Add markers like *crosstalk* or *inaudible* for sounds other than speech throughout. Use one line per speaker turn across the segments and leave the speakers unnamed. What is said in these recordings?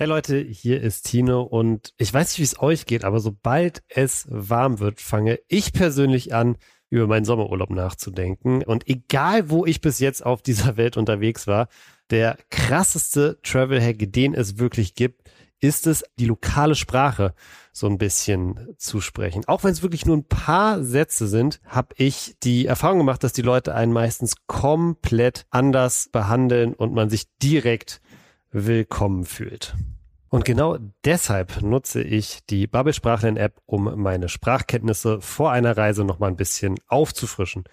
Hey Leute, hier ist Tino und ich weiß nicht, wie es euch geht, aber sobald es warm wird, fange ich persönlich an, über meinen Sommerurlaub nachzudenken. Und egal, wo ich bis jetzt auf dieser Welt unterwegs war, der krasseste Travel-Hack, den es wirklich gibt, ist es, die lokale Sprache so ein bisschen zu sprechen. Auch wenn es wirklich nur ein paar Sätze sind, habe ich die Erfahrung gemacht, dass die Leute einen meistens komplett anders behandeln und man sich direkt willkommen fühlt. Und genau deshalb nutze ich die Bubble Sprachlern App, um meine Sprachkenntnisse vor einer Reise noch mal ein bisschen aufzufrischen.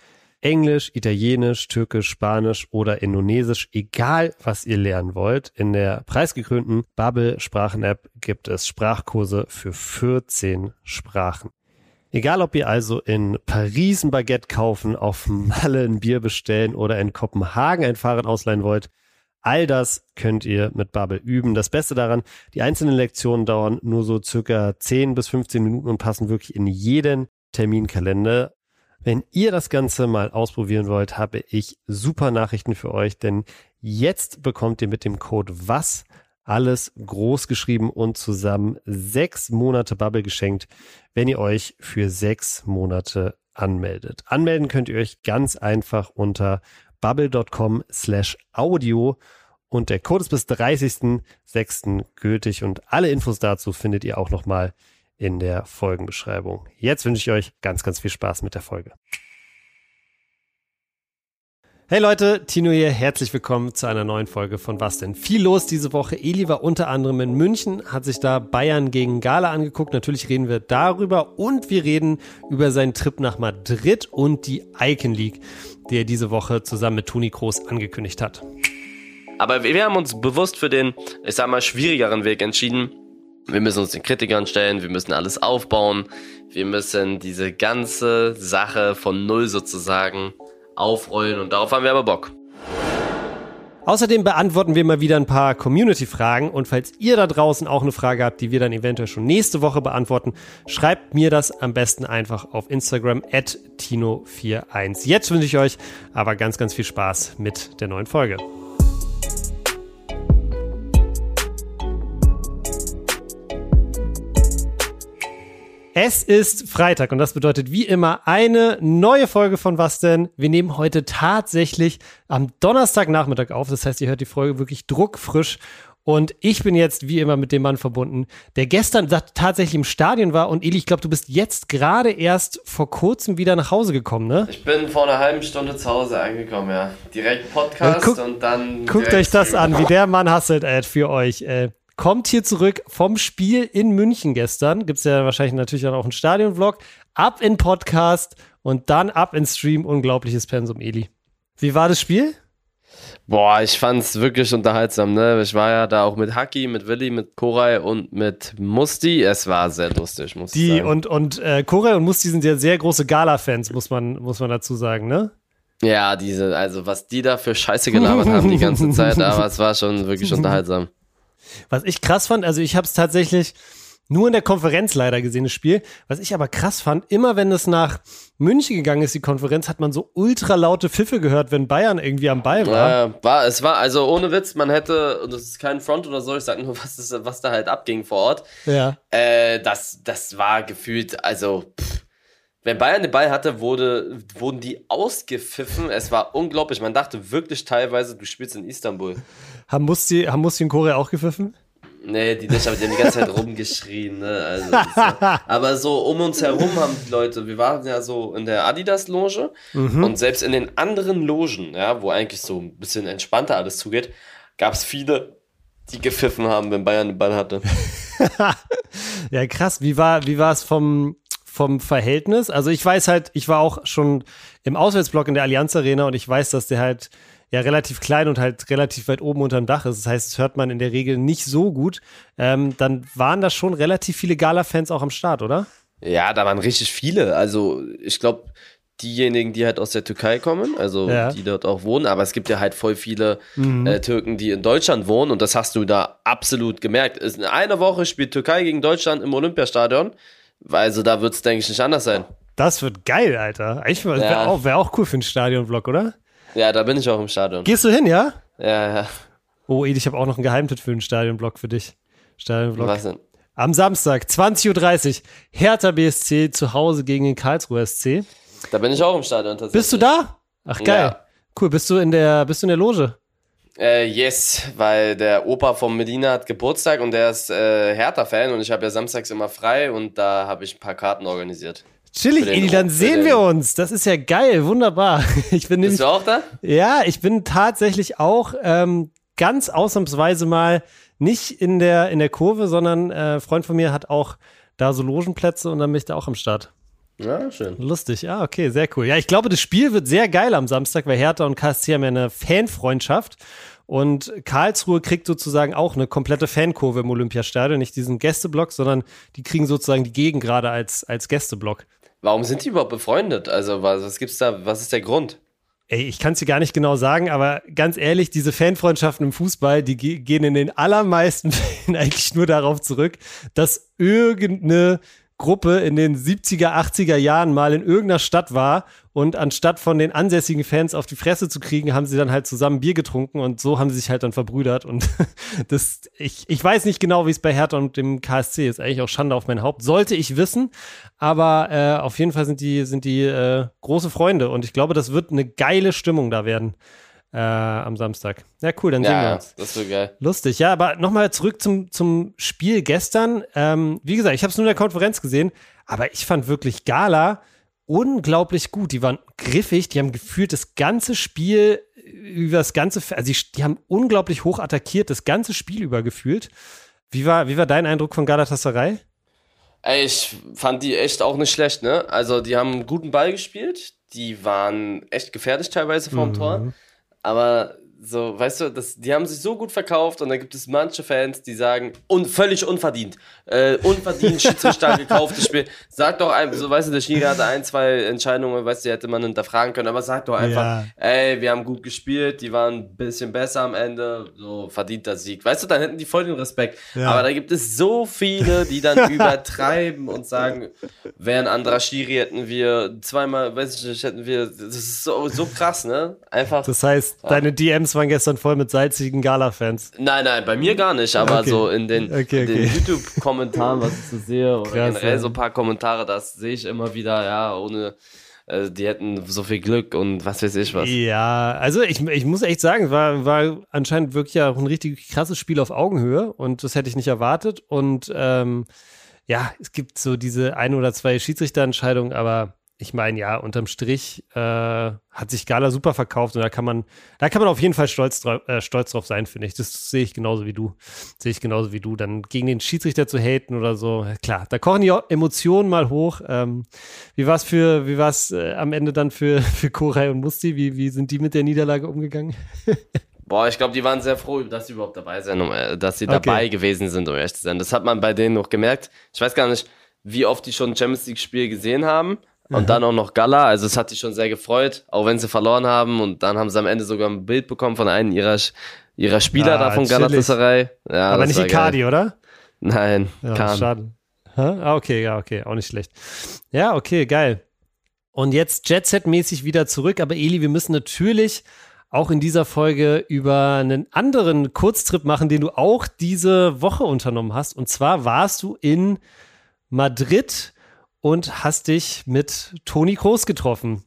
Englisch, Italienisch, Türkisch, Spanisch oder Indonesisch, egal was ihr lernen wollt. In der preisgekrönten Bubble Sprachen App gibt es Sprachkurse für 14 Sprachen. Egal ob ihr also in Paris ein Baguette kaufen, auf Malle ein Bier bestellen oder in Kopenhagen ein Fahrrad ausleihen wollt, All das könnt ihr mit Bubble üben. Das Beste daran, die einzelnen Lektionen dauern nur so circa 10 bis 15 Minuten und passen wirklich in jeden Terminkalender. Wenn ihr das Ganze mal ausprobieren wollt, habe ich super Nachrichten für euch, denn jetzt bekommt ihr mit dem Code WAS alles groß geschrieben und zusammen sechs Monate Bubble geschenkt, wenn ihr euch für sechs Monate anmeldet. Anmelden könnt ihr euch ganz einfach unter bubble.com slash audio und der Code ist bis 30.06. gültig und alle Infos dazu findet ihr auch nochmal in der Folgenbeschreibung. Jetzt wünsche ich euch ganz, ganz viel Spaß mit der Folge. Hey Leute, Tino hier, herzlich willkommen zu einer neuen Folge von Was denn? Viel los diese Woche. Eli war unter anderem in München, hat sich da Bayern gegen Gala angeguckt. Natürlich reden wir darüber und wir reden über seinen Trip nach Madrid und die Icon League, die er diese Woche zusammen mit Toni Kroos angekündigt hat.
Aber wir haben uns bewusst für den, ich sag mal, schwierigeren Weg entschieden. Wir müssen uns den Kritikern stellen, wir müssen alles aufbauen, wir müssen diese ganze Sache von Null sozusagen aufrollen und darauf haben wir aber Bock.
Außerdem beantworten wir mal wieder ein paar Community-Fragen und falls ihr da draußen auch eine Frage habt, die wir dann eventuell schon nächste Woche beantworten, schreibt mir das am besten einfach auf Instagram at Tino41. Jetzt wünsche ich euch aber ganz, ganz viel Spaß mit der neuen Folge. Es ist Freitag und das bedeutet wie immer eine neue Folge von Was denn? Wir nehmen heute tatsächlich am Donnerstagnachmittag auf. Das heißt, ihr hört die Folge wirklich druckfrisch. Und ich bin jetzt wie immer mit dem Mann verbunden, der gestern tatsächlich im Stadion war. Und Eli, ich glaube, du bist jetzt gerade erst vor kurzem wieder nach Hause gekommen, ne?
Ich bin vor einer halben Stunde zu Hause angekommen, ja. Direkt Podcast
guck,
und dann.
Guckt euch das an, wie der Mann hasselt, Ed, für euch. Äh, kommt hier zurück vom Spiel in München gestern. Gibt es ja wahrscheinlich natürlich dann auch einen Stadion-Vlog. Ab in Podcast und dann ab in Stream. Unglaubliches Pensum, Eli. Wie war das Spiel?
Boah, ich fand's wirklich unterhaltsam, ne? Ich war ja da auch mit Haki, mit Willi, mit Koray und mit Musti. Es war sehr lustig, muss
die
ich sagen.
Und, und äh, Koray und Musti sind ja sehr große Gala-Fans, muss man, muss man dazu sagen, ne?
Ja, diese, also was die da für Scheiße gelabert haben die ganze Zeit, *laughs* aber es war schon wirklich unterhaltsam.
Was ich krass fand, also ich habe es tatsächlich nur in der Konferenz leider gesehen, das Spiel. Was ich aber krass fand, immer wenn es nach München gegangen ist, die Konferenz, hat man so ultra laute Pfiffe gehört, wenn Bayern irgendwie am Ball war.
Ja, war, es war, also ohne Witz, man hätte, und das ist kein Front oder so, ich sag nur, *laughs* was, ist, was da halt abging vor Ort.
Ja.
Äh, das, das war gefühlt, also, pff, wenn Bayern den Ball hatte, wurde, wurden die ausgepfiffen. Es war unglaublich. Man dachte wirklich teilweise, du spielst in Istanbul.
Haben Musti, haben Musti und Korea auch gepfiffen?
Nee, die nicht, aber die haben die ganze Zeit rumgeschrien. Ne? Also, ja, *laughs* aber so um uns herum haben die Leute, wir waren ja so in der Adidas-Loge mhm. und selbst in den anderen Logen, ja, wo eigentlich so ein bisschen entspannter alles zugeht, gab es viele, die gepfiffen haben, wenn Bayern den Ball hatte. *laughs*
ja, krass. Wie war, wie war es vom, vom Verhältnis? Also ich weiß halt, ich war auch schon im Auswärtsblock in der Allianz Arena und ich weiß, dass der halt ja relativ klein und halt relativ weit oben unterm Dach ist. Das heißt, das hört man in der Regel nicht so gut. Ähm, dann waren da schon relativ viele Gala-Fans auch am Start, oder?
Ja, da waren richtig viele. Also ich glaube, diejenigen, die halt aus der Türkei kommen, also ja. die dort auch wohnen, aber es gibt ja halt voll viele mhm. äh, Türken, die in Deutschland wohnen und das hast du da absolut gemerkt. In einer Woche spielt Türkei gegen Deutschland im Olympiastadion, also da wird es, denke ich, nicht anders sein.
Das wird geil, Alter. Eigentlich wäre ja. auch, wär auch cool für einen Stadionvlog, oder?
Ja, da bin ich auch im Stadion.
Gehst du hin, ja?
Ja, ja.
Oh, Edi, ich habe auch noch einen Geheimtipp für einen Stadionblock für dich. Stadionvlog. Was denn? Am Samstag, 20.30 Uhr, Hertha BSC zu Hause gegen den Karlsruher SC.
Da bin ich auch im Stadion
tatsächlich. Bist du da? Ach geil. Ja. Cool. Bist du in der, bist du in der Loge?
Äh, yes, weil der Opa von Medina hat Geburtstag und der ist äh, Hertha-Fan und ich habe ja samstags immer frei und da habe ich ein paar Karten organisiert.
Chillig, Edi, dann sehen wir uns. Das ist ja geil, wunderbar. *laughs* Ich bin
nämlich, Bist du auch da?
Ja, ich bin tatsächlich auch ähm, ganz ausnahmsweise mal nicht in der, in der Kurve, sondern äh, ein Freund von mir hat auch da so Logenplätze und dann bin ich da auch am Start.
Ja, schön.
Lustig, ja, okay, sehr cool. Ja, ich glaube, das Spiel wird sehr geil am Samstag, weil Hertha und KSC haben ja eine Fanfreundschaft. Und Karlsruhe kriegt sozusagen auch eine komplette Fankurve im Olympiastadion, nicht diesen Gästeblock, sondern die kriegen sozusagen die Gegend gerade als, als Gästeblock.
Warum sind die überhaupt befreundet? Also, was, was gibt's da, was ist der Grund?
Ey, ich kann es dir gar nicht genau sagen, aber ganz ehrlich, diese Fanfreundschaften im Fußball, die gehen in den allermeisten *laughs* Fällen eigentlich nur darauf zurück, dass irgendeine Gruppe in den 70er, 80er Jahren mal in irgendeiner Stadt war und anstatt von den ansässigen Fans auf die Fresse zu kriegen, haben sie dann halt zusammen Bier getrunken und so haben sie sich halt dann verbrüdert. Und *laughs* das, ich, ich weiß nicht genau, wie es bei Hertha und dem KSC ist. Eigentlich auch Schande auf mein Haupt. Sollte ich wissen, aber äh, auf jeden Fall sind die, sind die äh, große Freunde und ich glaube, das wird eine geile Stimmung da werden äh, am Samstag. Ja, cool, dann ja, sehen wir uns.
Das wird geil.
Lustig, ja, aber nochmal zurück zum, zum Spiel gestern. Ähm, wie gesagt, ich habe es nur in der Konferenz gesehen, aber ich fand wirklich Gala unglaublich gut. Die waren griffig, die haben gefühlt das ganze Spiel über das ganze, also die, die haben unglaublich hoch attackiert, das ganze Spiel über gefühlt. Wie war, wie war dein Eindruck von Galatasaray?
Ey, ich fand die echt auch nicht schlecht, ne? Also, die haben einen guten Ball gespielt, die waren echt gefährlich teilweise vorm mhm. Tor. Aber so, weißt du, das, die haben sich so gut verkauft und da gibt es manche Fans, die sagen, un, völlig unverdient, äh, unverdient Schiedsrichter *laughs* gekauftes Spiel. Sag doch einfach, so, weißt du, der Schiri hatte ein, zwei Entscheidungen, weißt du, die hätte man hinterfragen können, aber sag doch einfach, ja. ey, wir haben gut gespielt, die waren ein bisschen besser am Ende, so, verdienter Sieg. Weißt du, dann hätten die voll den Respekt. Ja. Aber da gibt es so viele, die dann *laughs* übertreiben und sagen, wäre ein anderer Schiri, hätten wir zweimal, weiß ich nicht, hätten wir, das ist so, so krass, ne? Einfach.
Das heißt, deine DMs DMs waren gestern voll mit salzigen Gala-Fans.
Nein, nein, bei mir gar nicht, aber okay. so in den, okay, okay. den YouTube-Kommentaren, was ich so sehe, oder Krass, generell ja. so ein paar Kommentare, das sehe ich immer wieder, ja, ohne äh, die hätten so viel Glück und was weiß ich was.
Ja, also ich, ich muss echt sagen, war, war anscheinend wirklich auch ein richtig krasses Spiel auf Augenhöhe und das hätte ich nicht erwartet. Und ähm, ja, es gibt so diese ein oder zwei Schiedsrichterentscheidungen, aber ich meine, ja, unterm Strich äh, hat sich Gala super verkauft und da kann man, da kann man auf jeden Fall stolz, drauf, äh, stolz drauf sein, finde ich. Das sehe ich genauso wie du. Sehe ich genauso wie du. Dann gegen den Schiedsrichter zu haten oder so, klar, da kochen die Emotionen mal hoch. Ähm, wie war es für, wie war es äh, am Ende dann für, *laughs* für Koray und Musti? Wie, wie sind die mit der Niederlage umgegangen? *laughs*
Boah, ich glaube, die waren sehr froh, dass sie überhaupt dabei sind, um, äh, dass sie okay. dabei gewesen sind, um ehrlich zu sein. Das hat man bei denen noch gemerkt. Ich weiß gar nicht, wie oft die schon ein Champions League-Spiel gesehen haben. Und mhm. dann auch noch Gala, also es hat die schon sehr gefreut, auch wenn sie verloren haben. Und dann haben sie am Ende sogar ein Bild bekommen von einem ihrer, ihrer Spieler ah, da von Galatasaray.
Ja, Aber nicht Icardi, oder?
Nein,
ja, Kahn. Schade. Ah, okay, ja, okay, auch nicht schlecht. Ja, okay, geil. Und jetzt Jet-Set-mäßig wieder zurück. Aber Eli, wir müssen natürlich auch in dieser Folge über einen anderen Kurztrip machen, den du auch diese Woche unternommen hast. Und zwar warst du in Madrid und hast dich mit Toni Kroos getroffen.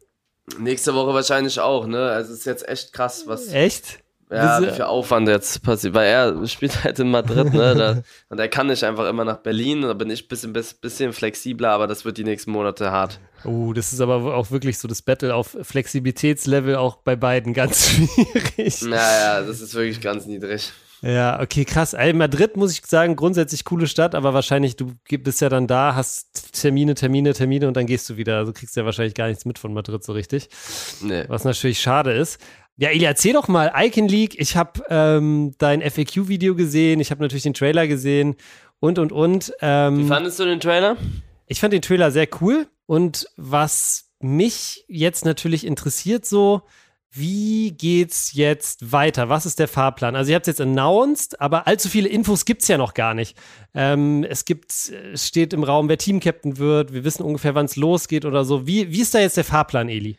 Nächste Woche wahrscheinlich auch, ne? Also es ist jetzt echt krass, was.
Echt?
Ja, wie viel Aufwand jetzt passiert, weil er spielt halt in Madrid, ne? Da, und er kann nicht einfach immer nach Berlin, da bin ich ein bisschen, bisschen flexibler, aber das wird die nächsten Monate hart.
Oh, das ist aber auch wirklich so das Battle auf Flexibilitätslevel auch bei beiden ganz *laughs* schwierig.
Naja, das ist wirklich ganz niedrig.
Ja, okay, krass. Ey, Madrid muss ich sagen, grundsätzlich coole Stadt, aber wahrscheinlich, du bist ja dann da, hast Termine, Termine, Termine und dann gehst du wieder. Also kriegst du ja wahrscheinlich gar nichts mit von Madrid so richtig. Nee. Was natürlich schade ist. Ja, Eli, erzähl doch mal, Icon League, ich habe ähm, dein FAQ-Video gesehen, ich habe natürlich den Trailer gesehen und, und, und. Ähm,
Wie fandest du den Trailer?
Ich fand den Trailer sehr cool und was mich jetzt natürlich interessiert so, wie geht's jetzt weiter? Was ist der Fahrplan? Also ihr habt es jetzt announced, aber allzu viele Infos gibt's ja noch gar nicht. Ähm, es gibt, es steht im Raum, wer Teamcaptain wird. Wir wissen ungefähr, wann es losgeht oder so. Wie, wie ist da jetzt der Fahrplan, Eli?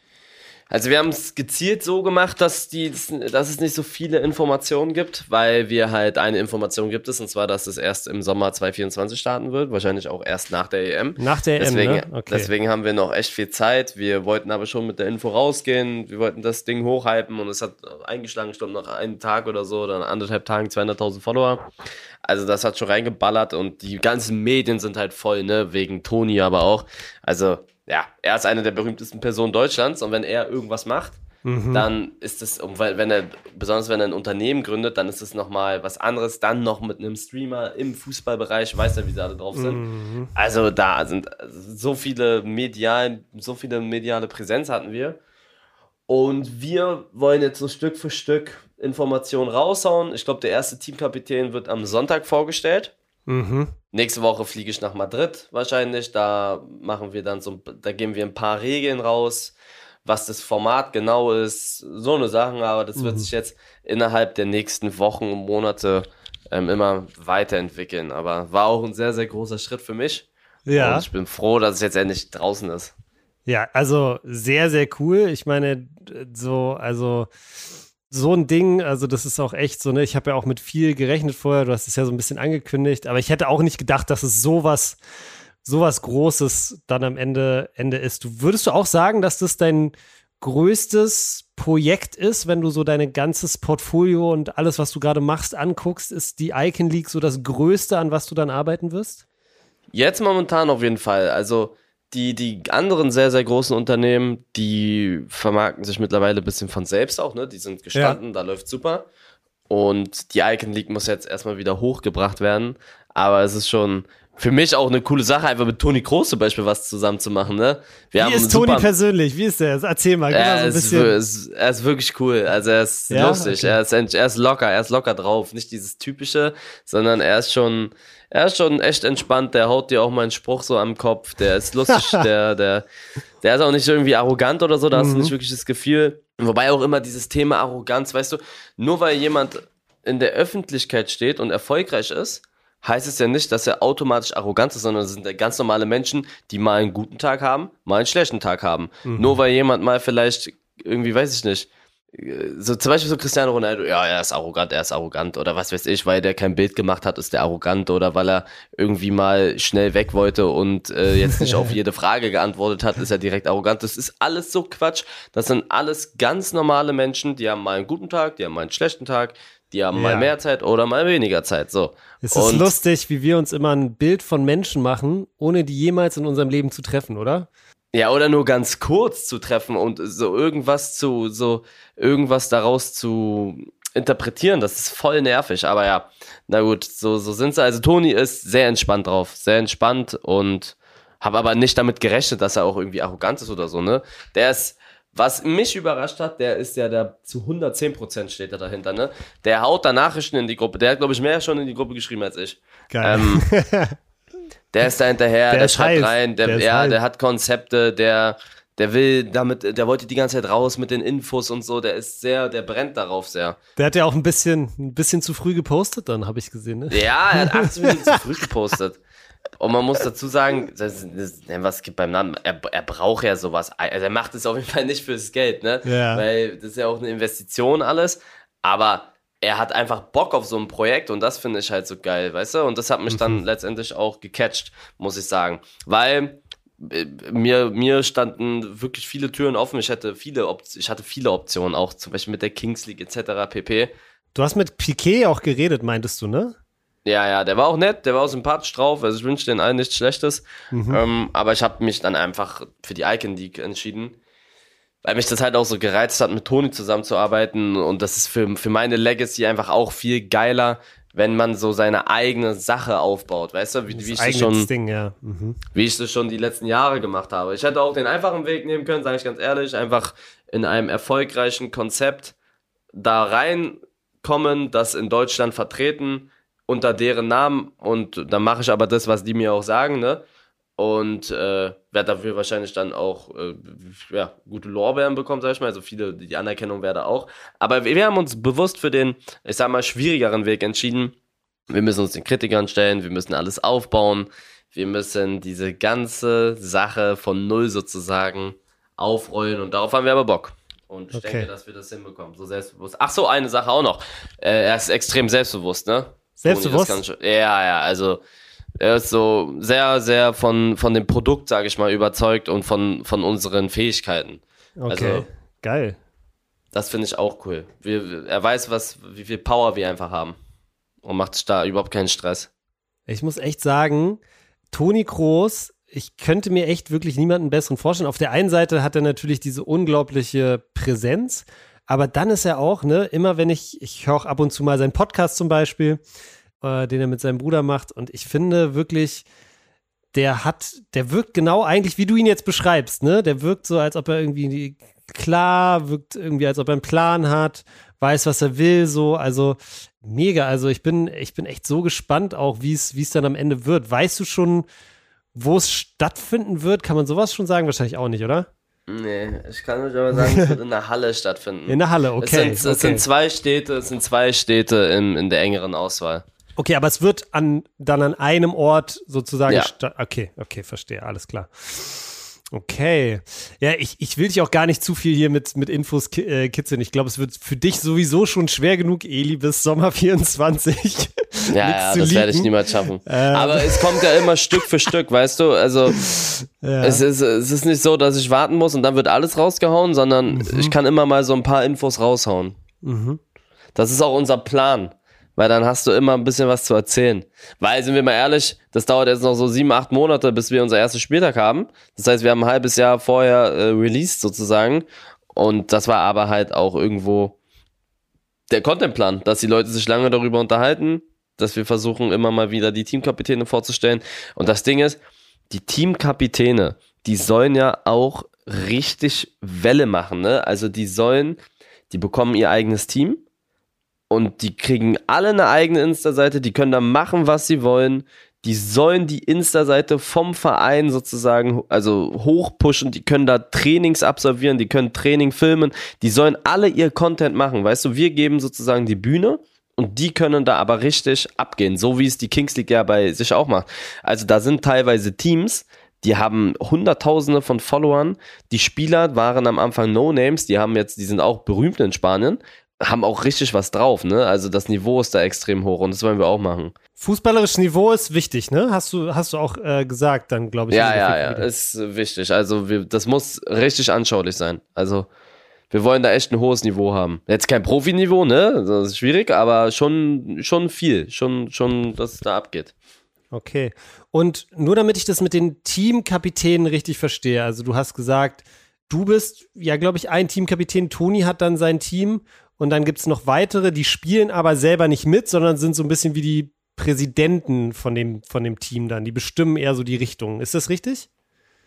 Also wir haben es gezielt so gemacht, dass, die, dass es nicht so viele Informationen gibt, weil wir halt eine Information gibt es, und zwar, dass es erst im Sommer 2024 starten wird, wahrscheinlich auch erst nach der EM.
Nach der
deswegen,
EM, ne?
okay. Deswegen haben wir noch echt viel Zeit. Wir wollten aber schon mit der Info rausgehen, wir wollten das Ding hochhypen und es hat eingeschlagen, ich glaube nach einem Tag oder so, oder anderthalb Tagen 200.000 Follower. Also das hat schon reingeballert und die ganzen Medien sind halt voll, ne, wegen Toni aber auch. Also ja, er ist eine der berühmtesten Personen Deutschlands und wenn er irgendwas macht, mhm. dann ist es, wenn er, besonders wenn er ein Unternehmen gründet, dann ist es nochmal was anderes, dann noch mit einem Streamer im Fußballbereich, weiß er, wie sie alle drauf sind. Mhm. Also da sind so viele medial, so viele mediale Präsenz hatten wir. Und wir wollen jetzt so Stück für Stück Informationen raushauen. Ich glaube, der erste Teamkapitän wird am Sonntag vorgestellt. Mhm. Nächste Woche fliege ich nach Madrid wahrscheinlich. Da machen wir dann so, da geben wir ein paar Regeln raus, was das Format genau ist, so eine Sachen. Aber das mhm. wird sich jetzt innerhalb der nächsten Wochen und Monate ähm, immer weiterentwickeln. Aber war auch ein sehr, sehr großer Schritt für mich. Ja. Und ich bin froh, dass es jetzt endlich draußen ist.
Ja, also sehr, sehr cool. Ich meine, so, also so ein Ding, also das ist auch echt so, ne? Ich habe ja auch mit viel gerechnet vorher, du hast es ja so ein bisschen angekündigt, aber ich hätte auch nicht gedacht, dass es sowas, sowas Großes dann am Ende, Ende ist. Du, würdest du auch sagen, dass das dein größtes Projekt ist, wenn du so dein ganzes Portfolio und alles, was du gerade machst, anguckst, ist die Icon League so das Größte, an was du dann arbeiten wirst?
Jetzt momentan auf jeden Fall. Also die, die anderen sehr, sehr großen Unternehmen, die vermarkten sich mittlerweile ein bisschen von selbst auch, ne? Die sind gestanden, ja. da läuft super. Und die Icon League muss jetzt erstmal wieder hochgebracht werden. Aber es ist schon für mich auch eine coole Sache, einfach mit Toni Kroos zum Beispiel was zusammen zu machen, ne?
Wir Wie ist Toni persönlich? Wie ist der? Erzähl mal,
er, so ist, er ist wirklich cool. Also er ist ja? lustig, okay. er, ist, er ist locker, er ist locker drauf. Nicht dieses typische, sondern er ist schon, er ist schon echt entspannt, der haut dir auch mal einen Spruch so am Kopf, der ist lustig, *laughs* der, der, der ist auch nicht irgendwie arrogant oder so, da hast du mhm. nicht wirklich das Gefühl. Wobei auch immer dieses Thema Arroganz, weißt du, nur weil jemand in der Öffentlichkeit steht und erfolgreich ist, heißt es ja nicht, dass er automatisch arrogant ist, sondern es sind ganz normale Menschen, die mal einen guten Tag haben, mal einen schlechten Tag haben. Mhm. Nur weil jemand mal vielleicht irgendwie, weiß ich nicht, so zum Beispiel so Cristiano Ronaldo, ja, er ist arrogant, er ist arrogant oder was weiß ich, weil der kein Bild gemacht hat, ist der arrogant oder weil er irgendwie mal schnell weg wollte und äh, jetzt nicht auf *laughs* jede Frage geantwortet hat, ist er direkt arrogant. Das ist alles so Quatsch. Das sind alles ganz normale Menschen, die haben mal einen guten Tag, die haben mal einen schlechten Tag, die haben ja. mal mehr Zeit oder mal weniger Zeit. So.
Es ist und lustig, wie wir uns immer ein Bild von Menschen machen, ohne die jemals in unserem Leben zu treffen, oder?
Ja, oder nur ganz kurz zu treffen und so irgendwas zu, so irgendwas daraus zu interpretieren, das ist voll nervig. Aber ja, na gut, so, so sind sie. Also Toni ist sehr entspannt drauf, sehr entspannt und habe aber nicht damit gerechnet, dass er auch irgendwie arrogant ist oder so, ne? Der ist, was mich überrascht hat, der ist ja der zu 110% steht er dahinter, ne? Der haut da Nachrichten in die Gruppe. Der hat, glaube ich, mehr schon in die Gruppe geschrieben als ich. Geil. Ähm, *laughs* Der ist da hinterher, der, der schreibt heiß. rein, der, der ja, heiß. der hat Konzepte, der, der will damit, der wollte die ganze Zeit raus mit den Infos und so, der ist sehr, der brennt darauf sehr.
Der hat ja auch ein bisschen, ein bisschen zu früh gepostet, dann habe ich gesehen, ne?
Ja, er hat 18 *laughs* Minuten zu früh gepostet. Und man muss dazu sagen, das, das, was gibt beim Namen, er, er braucht ja sowas. Also er macht es auf jeden Fall nicht fürs Geld, ne? Ja. Weil das ist ja auch eine Investition alles. Aber er hat einfach Bock auf so ein Projekt und das finde ich halt so geil, weißt du? Und das hat mich dann mhm. letztendlich auch gecatcht, muss ich sagen. Weil äh, mir, mir standen wirklich viele Türen offen. Ich hatte viele, Op ich hatte viele Optionen, auch zum Beispiel mit der Kings League etc. pp.
Du hast mit Piquet auch geredet, meintest du, ne?
Ja, ja, der war auch nett, der war auch sympathisch drauf. Also ich wünsche den allen nichts Schlechtes. Mhm. Ähm, aber ich habe mich dann einfach für die Icon League entschieden weil mich das halt auch so gereizt hat, mit Toni zusammenzuarbeiten. Und das ist für, für meine Legacy einfach auch viel geiler, wenn man so seine eigene Sache aufbaut, weißt du, wie, wie ich das schon,
Ding, ja. mhm.
wie ich das schon die letzten Jahre gemacht habe. Ich hätte auch den einfachen Weg nehmen können, sage ich ganz ehrlich, einfach in einem erfolgreichen Konzept da reinkommen, das in Deutschland vertreten unter deren Namen und dann mache ich aber das, was die mir auch sagen, ne? und äh, werde dafür wahrscheinlich dann auch äh, ja, gute Lorbeeren bekommen, sag ich mal. Also viele, die Anerkennung werde auch. Aber wir, wir haben uns bewusst für den, ich sag mal, schwierigeren Weg entschieden. Wir müssen uns den Kritikern stellen, wir müssen alles aufbauen, wir müssen diese ganze Sache von null sozusagen aufrollen und darauf haben wir aber Bock. Und ich okay. denke, dass wir das hinbekommen. So selbstbewusst. Ach so, eine Sache auch noch. Äh, er ist extrem selbstbewusst, ne?
Selbstbewusst?
Ja, ja, also er ist so sehr, sehr von, von dem Produkt, sage ich mal, überzeugt und von, von unseren Fähigkeiten.
Okay, also, geil.
Das finde ich auch cool. Wir, er weiß, was, wie viel Power wir einfach haben und macht sich da überhaupt keinen Stress.
Ich muss echt sagen, Toni Kroos, ich könnte mir echt wirklich niemanden besseren vorstellen. Auf der einen Seite hat er natürlich diese unglaubliche Präsenz, aber dann ist er auch, ne, immer wenn ich, ich höre auch ab und zu mal seinen Podcast zum Beispiel, äh, den er mit seinem Bruder macht und ich finde wirklich, der hat, der wirkt genau eigentlich, wie du ihn jetzt beschreibst, ne? Der wirkt so, als ob er irgendwie klar, wirkt irgendwie, als ob er einen Plan hat, weiß, was er will, so, also mega. Also ich bin, ich bin echt so gespannt auch, wie es, wie es dann am Ende wird. Weißt du schon, wo es stattfinden wird? Kann man sowas schon sagen? Wahrscheinlich auch nicht, oder?
Nee, ich kann euch aber sagen, es wird in der Halle stattfinden.
In der Halle, okay. Es sind,
es
okay.
sind zwei Städte, es sind zwei Städte in, in der engeren Auswahl.
Okay, aber es wird an, dann an einem Ort sozusagen. Ja. Okay, okay, verstehe, alles klar. Okay. Ja, ich, ich will dich auch gar nicht zu viel hier mit, mit Infos äh, kitzeln. Ich glaube, es wird für dich sowieso schon schwer genug, Eli, bis Sommer *laughs* 24.
ja, ja das werde ich niemals schaffen. Ähm. Aber es kommt ja immer Stück für Stück, weißt du? Also *laughs* ja. es, ist, es ist nicht so, dass ich warten muss und dann wird alles rausgehauen, sondern mhm. ich kann immer mal so ein paar Infos raushauen. Mhm. Das ist auch unser Plan weil dann hast du immer ein bisschen was zu erzählen. Weil, sind wir mal ehrlich, das dauert jetzt noch so sieben, acht Monate, bis wir unser erstes Spieltag haben. Das heißt, wir haben ein halbes Jahr vorher äh, released sozusagen. Und das war aber halt auch irgendwo der Contentplan, dass die Leute sich lange darüber unterhalten, dass wir versuchen, immer mal wieder die Teamkapitäne vorzustellen. Und das Ding ist, die Teamkapitäne, die sollen ja auch richtig Welle machen, ne? Also die sollen, die bekommen ihr eigenes Team und die kriegen alle eine eigene Insta-Seite, die können da machen, was sie wollen. Die sollen die Insta-Seite vom Verein sozusagen, also hochpushen, die können da Trainings absolvieren, die können Training filmen, die sollen alle ihr Content machen. Weißt du, wir geben sozusagen die Bühne und die können da aber richtig abgehen, so wie es die Kings League ja bei sich auch macht. Also da sind teilweise Teams, die haben Hunderttausende von Followern. Die Spieler waren am Anfang No-Names, die haben jetzt, die sind auch berühmt in Spanien haben auch richtig was drauf, ne? Also das Niveau ist da extrem hoch und das wollen wir auch machen.
Fußballerisches Niveau ist wichtig, ne? Hast du, hast du auch äh, gesagt, dann glaube ich.
Ja, ja, ja, ist wichtig. Also wir, das muss richtig anschaulich sein. Also wir wollen da echt ein hohes Niveau haben. Jetzt kein Profiniveau, ne? Das ist schwierig, aber schon, schon viel. Schon, schon, dass es da abgeht.
Okay. Und nur damit ich das mit den Teamkapitänen richtig verstehe. Also du hast gesagt, du bist ja, glaube ich, ein Teamkapitän. Toni hat dann sein Team und dann gibt es noch weitere, die spielen aber selber nicht mit, sondern sind so ein bisschen wie die Präsidenten von dem, von dem Team dann. Die bestimmen eher so die Richtung. Ist das richtig?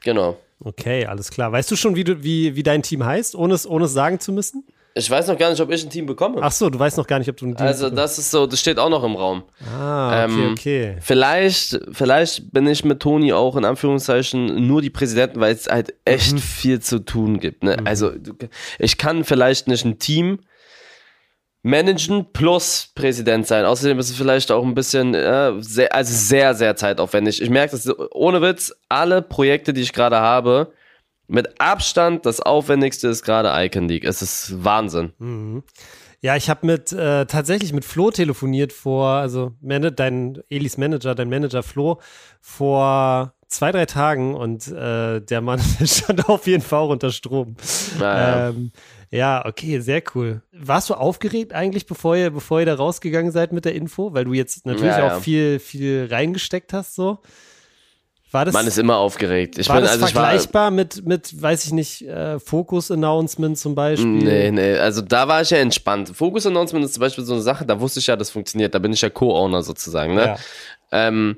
Genau.
Okay, alles klar. Weißt du schon, wie, du, wie, wie dein Team heißt, ohne es, ohne es sagen zu müssen?
Ich weiß noch gar nicht, ob ich ein Team bekomme.
Ach so, du weißt noch gar nicht, ob du ein Team
Also, das ist so, das steht auch noch im Raum.
Ah, okay, ähm, okay.
Vielleicht, vielleicht bin ich mit Toni auch in Anführungszeichen nur die Präsidenten, weil es halt echt mhm. viel zu tun gibt. Ne? Mhm. Also, ich kann vielleicht nicht ein Team managen plus Präsident sein. Außerdem ist es vielleicht auch ein bisschen, äh, sehr, also sehr, sehr zeitaufwendig. Ich merke das ohne Witz, alle Projekte, die ich gerade habe, mit Abstand das aufwendigste ist gerade Icon League. Es ist Wahnsinn.
Mhm. Ja, ich habe mit äh, tatsächlich mit Flo telefoniert vor, also dein Elis Manager, dein Manager Flo, vor zwei, drei Tagen und äh, der Mann *laughs* stand auf jeden Fall auch unter Strom.
Naja. Ähm,
ja, okay, sehr cool. Warst du aufgeregt eigentlich, bevor ihr, bevor ihr da rausgegangen seid mit der Info? Weil du jetzt natürlich ja, ja. auch viel, viel reingesteckt hast, so.
War das, Man ist immer aufgeregt.
Ich war bin, das also vergleichbar war, mit, mit, weiß ich nicht, äh, Focus-Announcement zum Beispiel?
Nee, nee, also da war ich ja entspannt. Focus-Announcement ist zum Beispiel so eine Sache, da wusste ich ja, das funktioniert. Da bin ich ja Co-Owner sozusagen, ne? Ja. Ähm,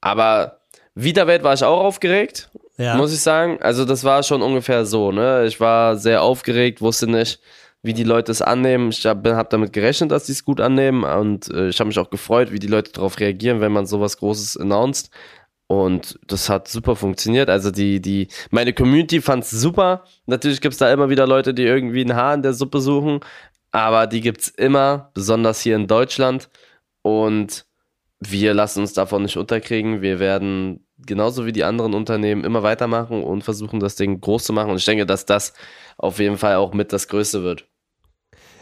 aber Wiederwelt war ich auch aufgeregt ja. muss ich sagen. Also das war schon ungefähr so, ne? Ich war sehr aufgeregt, wusste nicht, wie die Leute es annehmen. Ich habe hab damit gerechnet, dass sie es gut annehmen und äh, ich habe mich auch gefreut, wie die Leute darauf reagieren, wenn man sowas Großes announced. Und das hat super funktioniert. Also die, die, meine Community fand es super. Natürlich gibt es da immer wieder Leute, die irgendwie ein Haar in der Suppe suchen, aber die gibt es immer, besonders hier in Deutschland. Und wir lassen uns davon nicht unterkriegen. Wir werden genauso wie die anderen Unternehmen immer weitermachen und versuchen, das Ding groß zu machen. Und ich denke, dass das auf jeden Fall auch mit das Größte wird.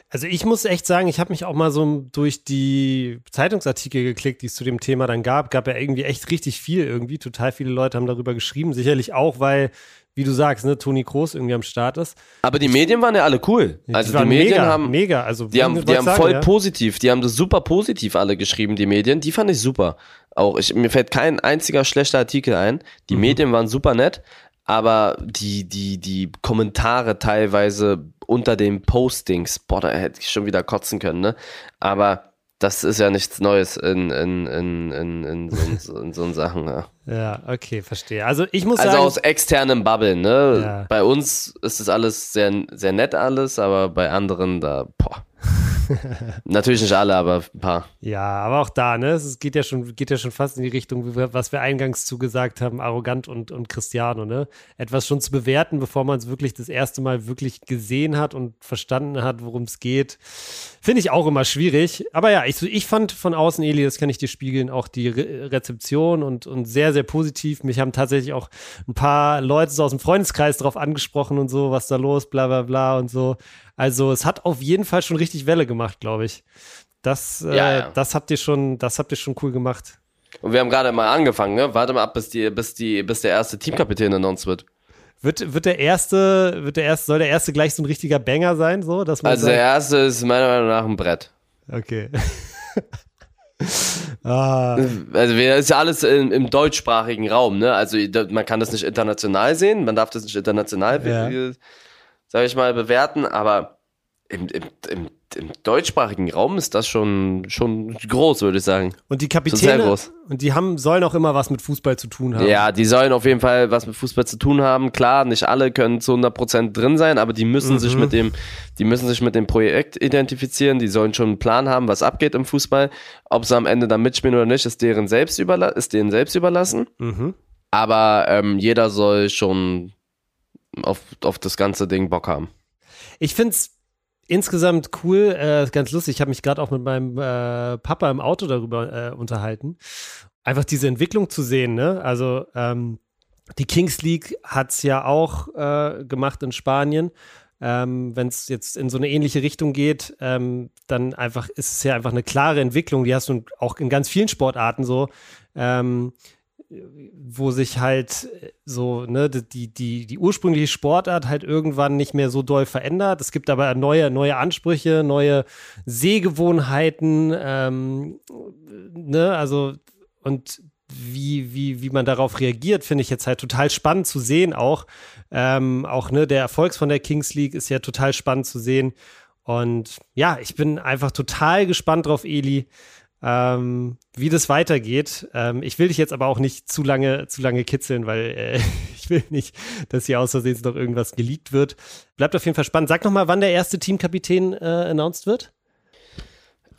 Also ich muss echt sagen, ich habe mich auch mal so durch die Zeitungsartikel geklickt, die es zu dem Thema dann gab. Gab ja irgendwie echt richtig viel irgendwie. Total viele Leute haben darüber geschrieben. Sicherlich auch, weil, wie du sagst, ne, Toni Kroos irgendwie am Start ist.
Aber die Medien waren ja alle cool. Also die, die Medien
mega,
haben
mega. Also
die haben, die haben sagen, voll ja? positiv. Die haben das super positiv alle geschrieben. Die Medien, die fand ich super. Auch ich, mir fällt kein einziger schlechter Artikel ein. Die mhm. Medien waren super nett aber die, die, die Kommentare teilweise unter den Postings, boah, da hätte ich schon wieder kotzen können, ne? Aber das ist ja nichts Neues in, in, in, in, in, so, in so Sachen, ja. *laughs*
Ja, okay, verstehe. Also ich muss
also
sagen.
Also aus externem Bubble, ne? Ja. Bei uns ist das alles sehr, sehr nett alles, aber bei anderen da, boah. *laughs* Natürlich nicht alle, aber ein paar.
Ja, aber auch da, ne? Es geht ja schon, geht ja schon fast in die Richtung, was wir eingangs zugesagt haben, arrogant und, und Cristiano, ne? Etwas schon zu bewerten, bevor man es wirklich das erste Mal wirklich gesehen hat und verstanden hat, worum es geht. Finde ich auch immer schwierig. Aber ja, ich, ich fand von außen, Eli, das kann ich dir spiegeln, auch die Re Rezeption und, und sehr, sehr positiv. Mich haben tatsächlich auch ein paar Leute so aus dem Freundeskreis drauf angesprochen und so, was da los, bla bla bla und so. Also es hat auf jeden Fall schon richtig Welle gemacht, glaube ich. Das, äh, ja, ja. das habt ihr schon, das habt ihr schon cool gemacht.
Und wir haben gerade mal angefangen, ne? Warte mal ab, bis die, bis die, bis der erste Teamkapitän announced wird.
Wird, wird der erste, wird der erste, soll der erste gleich so ein richtiger Banger sein, so? Dass man
also
sagt,
der erste ist meiner Meinung nach ein Brett.
Okay. *laughs* ah.
Also das ist ja alles im, im, deutschsprachigen Raum, ne? Also man kann das nicht international sehen, man darf das nicht international ja sage ich mal, bewerten, aber im, im, im, im, deutschsprachigen Raum ist das schon, schon groß, würde ich sagen.
Und die Kapitäne, und die haben, sollen auch immer was mit Fußball zu tun haben.
Ja, die sollen auf jeden Fall was mit Fußball zu tun haben. Klar, nicht alle können zu 100% drin sein, aber die müssen mhm. sich mit dem, die müssen sich mit dem Projekt identifizieren. Die sollen schon einen Plan haben, was abgeht im Fußball. Ob sie am Ende da mitspielen oder nicht, ist deren selbst, überla ist denen selbst überlassen. Mhm. Aber ähm, jeder soll schon auf, auf das ganze Ding Bock haben.
Ich finde es insgesamt cool, äh, ganz lustig. Ich habe mich gerade auch mit meinem äh, Papa im Auto darüber äh, unterhalten. Einfach diese Entwicklung zu sehen, ne? Also ähm, die Kings League hat es ja auch äh, gemacht in Spanien. Ähm, Wenn es jetzt in so eine ähnliche Richtung geht, ähm, dann einfach ist es ja einfach eine klare Entwicklung. Die hast du auch in ganz vielen Sportarten so. Ähm, wo sich halt so, ne, die, die, die ursprüngliche Sportart halt irgendwann nicht mehr so doll verändert. Es gibt aber neue, neue Ansprüche, neue Sehgewohnheiten, ähm, ne, also und wie, wie, wie man darauf reagiert, finde ich jetzt halt total spannend zu sehen auch. Ähm, auch, ne, der Erfolgs von der Kings League ist ja total spannend zu sehen. Und ja, ich bin einfach total gespannt drauf, Eli ähm, wie das weitergeht. Ähm, ich will dich jetzt aber auch nicht zu lange, zu lange kitzeln, weil äh, *laughs* ich will nicht, dass hier aus Versehen noch irgendwas geleakt wird. Bleibt auf jeden Fall spannend. Sag noch mal, wann der erste Teamkapitän äh, announced wird.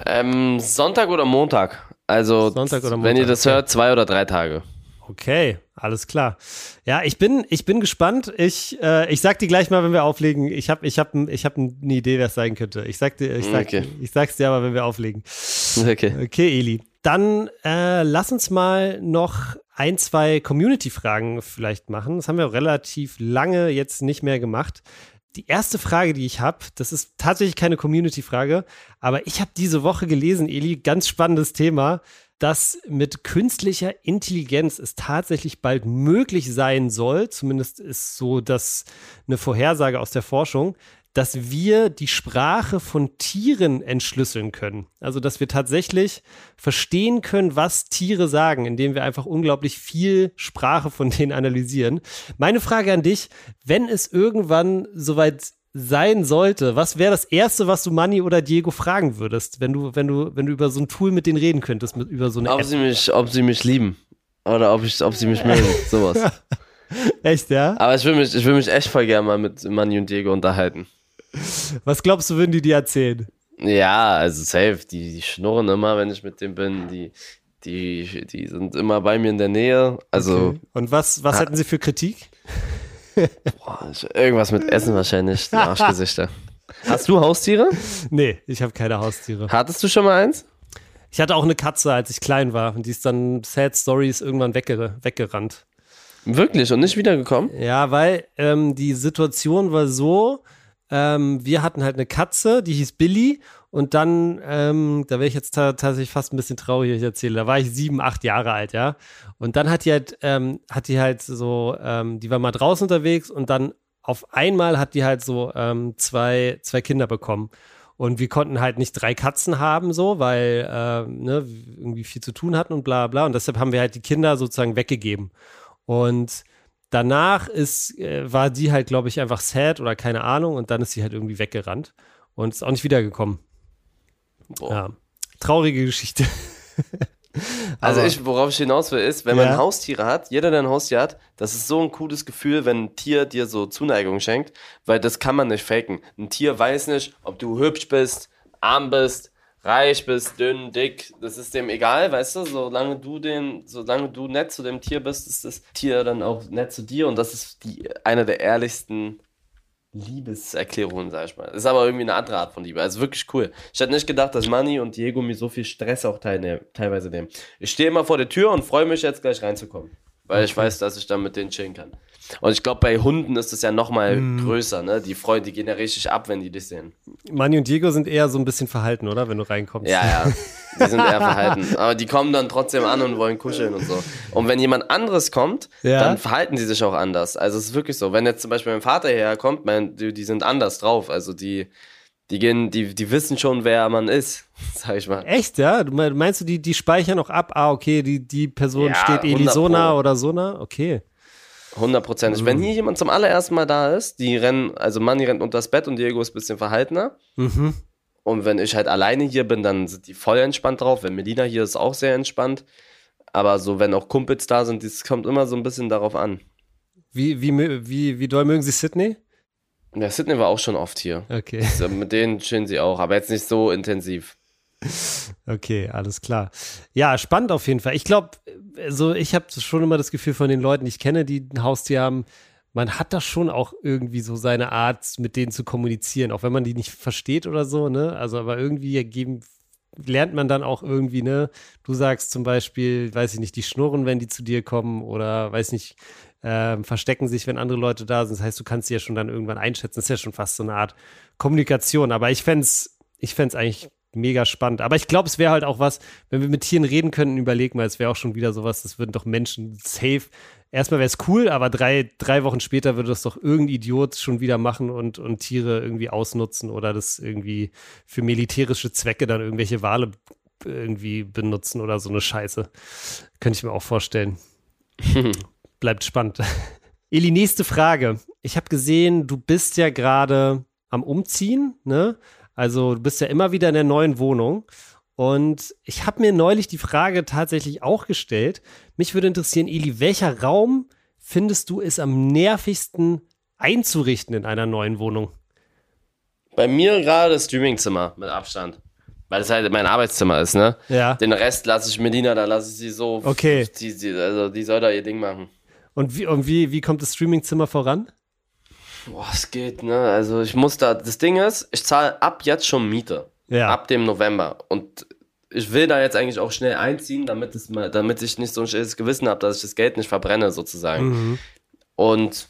Ähm, Sonntag oder Montag. Also, Sonntag oder Montag, wenn ihr das hört, zwei oder drei Tage.
Okay, alles klar. Ja, ich bin, ich bin gespannt. Ich, äh, ich sag dir gleich mal, wenn wir auflegen. Ich habe ich hab, ich hab eine Idee, wer es sein könnte. Ich sag dir, ich, sag, okay. ich sag's dir aber, wenn wir auflegen.
Okay.
Okay, Eli. Dann äh, lass uns mal noch ein, zwei Community-Fragen vielleicht machen. Das haben wir relativ lange jetzt nicht mehr gemacht. Die erste Frage, die ich habe, das ist tatsächlich keine Community-Frage, aber ich habe diese Woche gelesen, Eli, ganz spannendes Thema dass mit künstlicher Intelligenz es tatsächlich bald möglich sein soll, zumindest ist so das eine Vorhersage aus der Forschung, dass wir die Sprache von Tieren entschlüsseln können. Also, dass wir tatsächlich verstehen können, was Tiere sagen, indem wir einfach unglaublich viel Sprache von denen analysieren. Meine Frage an dich, wenn es irgendwann soweit sein sollte, was wäre das erste, was du Manni oder Diego fragen würdest, wenn du, wenn du, wenn du über so ein Tool mit denen reden könntest, mit, über so eine
ob
App?
Sie mich, ob sie mich lieben. Oder ob, ich, ob sie mich mögen, *laughs* sowas. *laughs*
echt, ja?
Aber ich will mich, ich will mich echt voll gerne mal mit Manni und Diego unterhalten.
Was glaubst du, würden die dir erzählen?
Ja, also safe. Die, die schnurren immer, wenn ich mit dem bin. Die, die, die sind immer bei mir in der Nähe. Also. Okay.
Und was, was hätten sie für Kritik?
Boah, irgendwas mit Essen wahrscheinlich, die Arschgesichter. Hast du Haustiere?
Nee, ich habe keine Haustiere.
Hattest du schon mal eins?
Ich hatte auch eine Katze, als ich klein war. Und die ist dann Sad Stories irgendwann wegger weggerannt.
Wirklich? Und nicht wiedergekommen?
Ja, weil ähm, die Situation war so, ähm, wir hatten halt eine Katze, die hieß Billy. Und dann, ähm, da wäre ich jetzt tatsächlich fast ein bisschen traurig, ich erzähle. Da war ich sieben, acht Jahre alt, ja. Und dann hat die halt, ähm, hat die halt so, ähm, die war mal draußen unterwegs und dann auf einmal hat die halt so ähm, zwei, zwei Kinder bekommen. Und wir konnten halt nicht drei Katzen haben, so, weil äh, ne, irgendwie viel zu tun hatten und bla bla. Und deshalb haben wir halt die Kinder sozusagen weggegeben. Und danach ist, äh, war die halt, glaube ich, einfach sad oder keine Ahnung. Und dann ist sie halt irgendwie weggerannt und ist auch nicht wiedergekommen. Boah. Ja. Traurige Geschichte. *laughs*
Also ich, worauf ich hinaus will, ist, wenn ja. man Haustiere hat, jeder, der ein Haustier hat, das ist so ein cooles Gefühl, wenn ein Tier dir so Zuneigung schenkt, weil das kann man nicht faken. Ein Tier weiß nicht, ob du hübsch bist, arm bist, reich bist, dünn, dick, das ist dem egal, weißt du, solange du den, solange du nett zu dem Tier bist, ist das Tier dann auch nett zu dir und das ist die, eine der ehrlichsten Liebeserklärungen, sag ich mal. Ist aber irgendwie eine andere Art von Liebe. Also wirklich cool. Ich hätte nicht gedacht, dass Manni und Diego mir so viel Stress auch teilweise nehmen. Ich stehe immer vor der Tür und freue mich jetzt gleich reinzukommen. Weil okay. ich weiß, dass ich dann mit denen chillen kann. Und ich glaube, bei Hunden ist es ja noch mal mm. größer, ne? Die freuen, die gehen ja richtig ab, wenn die dich sehen.
Manni und Diego sind eher so ein bisschen verhalten, oder? Wenn du reinkommst.
Ja, ja. Die sind eher *laughs* verhalten. Aber die kommen dann trotzdem an und wollen kuscheln und so. Und wenn jemand anderes kommt, ja. dann verhalten die sich auch anders. Also es ist wirklich so. Wenn jetzt zum Beispiel mein Vater hierher kommt, mein, die, die sind anders drauf. Also die, die gehen, die, die wissen schon, wer man ist, *laughs* sag ich mal.
Echt, ja? Du meinst du, die, die speichern auch ab, ah, okay, die, die Person ja, steht Elisona oder Sona? Okay.
Hundertprozentig. Mhm. Wenn hier jemand zum allerersten Mal da ist, die rennen, also Manni rennt unter das Bett und Diego ist ein bisschen verhaltener. Mhm. Und wenn ich halt alleine hier bin, dann sind die voll entspannt drauf. Wenn Melina hier ist, auch sehr entspannt. Aber so, wenn auch Kumpels da sind, das kommt immer so ein bisschen darauf an.
Wie, wie, wie, wie doll mögen Sie Sydney?
Ja, Sydney war auch schon oft hier.
Okay.
Also mit denen chillen sie auch, aber jetzt nicht so intensiv.
Okay, alles klar. Ja, spannend auf jeden Fall. Ich glaube, also ich habe schon immer das Gefühl von den Leuten, die ich kenne, die ein Haustier haben, man hat da schon auch irgendwie so seine Art, mit denen zu kommunizieren, auch wenn man die nicht versteht oder so, ne? Also, aber irgendwie geben, lernt man dann auch irgendwie, ne? Du sagst zum Beispiel, weiß ich nicht, die schnurren, wenn die zu dir kommen oder weiß nicht, äh, verstecken sich, wenn andere Leute da sind. Das heißt, du kannst sie ja schon dann irgendwann einschätzen. Das ist ja schon fast so eine Art Kommunikation. Aber ich fände es, ich eigentlich mega spannend. Aber ich glaube, es wäre halt auch was, wenn wir mit Tieren reden könnten, überleg mal, es wäre auch schon wieder sowas, das würden doch Menschen safe. Erstmal wäre es cool, aber drei, drei Wochen später würde das doch irgendein Idiot schon wieder machen und, und Tiere irgendwie ausnutzen oder das irgendwie für militärische Zwecke dann irgendwelche Wale irgendwie benutzen oder so eine Scheiße. Könnte ich mir auch vorstellen. *laughs* Bleibt spannend. Eli, nächste Frage. Ich habe gesehen, du bist ja gerade am Umziehen, ne? Also du bist ja immer wieder in der neuen Wohnung. Und ich habe mir neulich die Frage tatsächlich auch gestellt. Mich würde interessieren, Eli, welcher Raum findest du ist am nervigsten einzurichten in einer neuen Wohnung?
Bei mir gerade das Streamingzimmer mit Abstand. Weil es halt mein Arbeitszimmer ist, ne?
Ja.
Den Rest lasse ich Medina, da lasse ich sie so.
Okay.
Die, die, also die soll da ihr Ding machen.
Und wie, und wie, wie kommt das Streamingzimmer voran?
Boah, es geht, ne? Also ich muss da, das Ding ist, ich zahle ab jetzt schon Miete. Ja. Ab dem November. Und ich will da jetzt eigentlich auch schnell einziehen, damit, es mal, damit ich nicht so ein schlechtes Gewissen habe, dass ich das Geld nicht verbrenne, sozusagen. Mhm. Und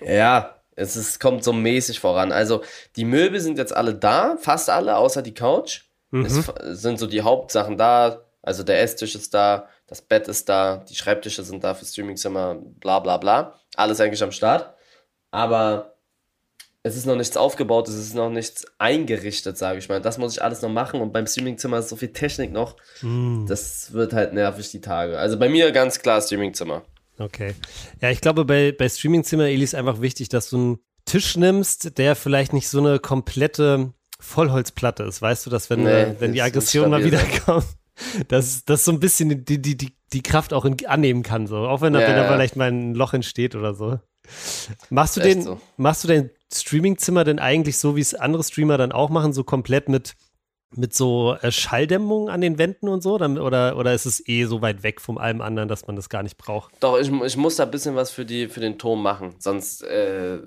ja, es ist, kommt so mäßig voran. Also die Möbel sind jetzt alle da, fast alle, außer die Couch. Mhm. Es sind so die Hauptsachen da. Also der Esstisch ist da, das Bett ist da, die Schreibtische sind da für Streamingzimmer, bla bla bla. Alles eigentlich am Start aber es ist noch nichts aufgebaut, es ist noch nichts eingerichtet, sage ich mal. Das muss ich alles noch machen und beim Streamingzimmer ist so viel Technik noch. Mm. Das wird halt nervig die Tage. Also bei mir ganz klar Streamingzimmer.
Okay. Ja, ich glaube, bei, bei Streamingzimmer, Eli, ist einfach wichtig, dass du einen Tisch nimmst, der vielleicht nicht so eine komplette Vollholzplatte ist. Weißt du, dass wenn, nee, äh, wenn die Aggression mal wieder kommt, *laughs* dass das so ein bisschen die, die, die, die Kraft auch in, annehmen kann, so. Auch wenn da, ja, wenn da vielleicht mal ein Loch entsteht oder so. Machst du den, so. machst du dein Streamingzimmer denn eigentlich so, wie es andere Streamer dann auch machen, so komplett mit, mit so äh, Schalldämmung an den Wänden und so? Oder, oder ist es eh so weit weg von allem anderen, dass man das gar nicht braucht?
Doch, ich, ich muss da ein bisschen was für, die, für den Ton machen. Sonst äh,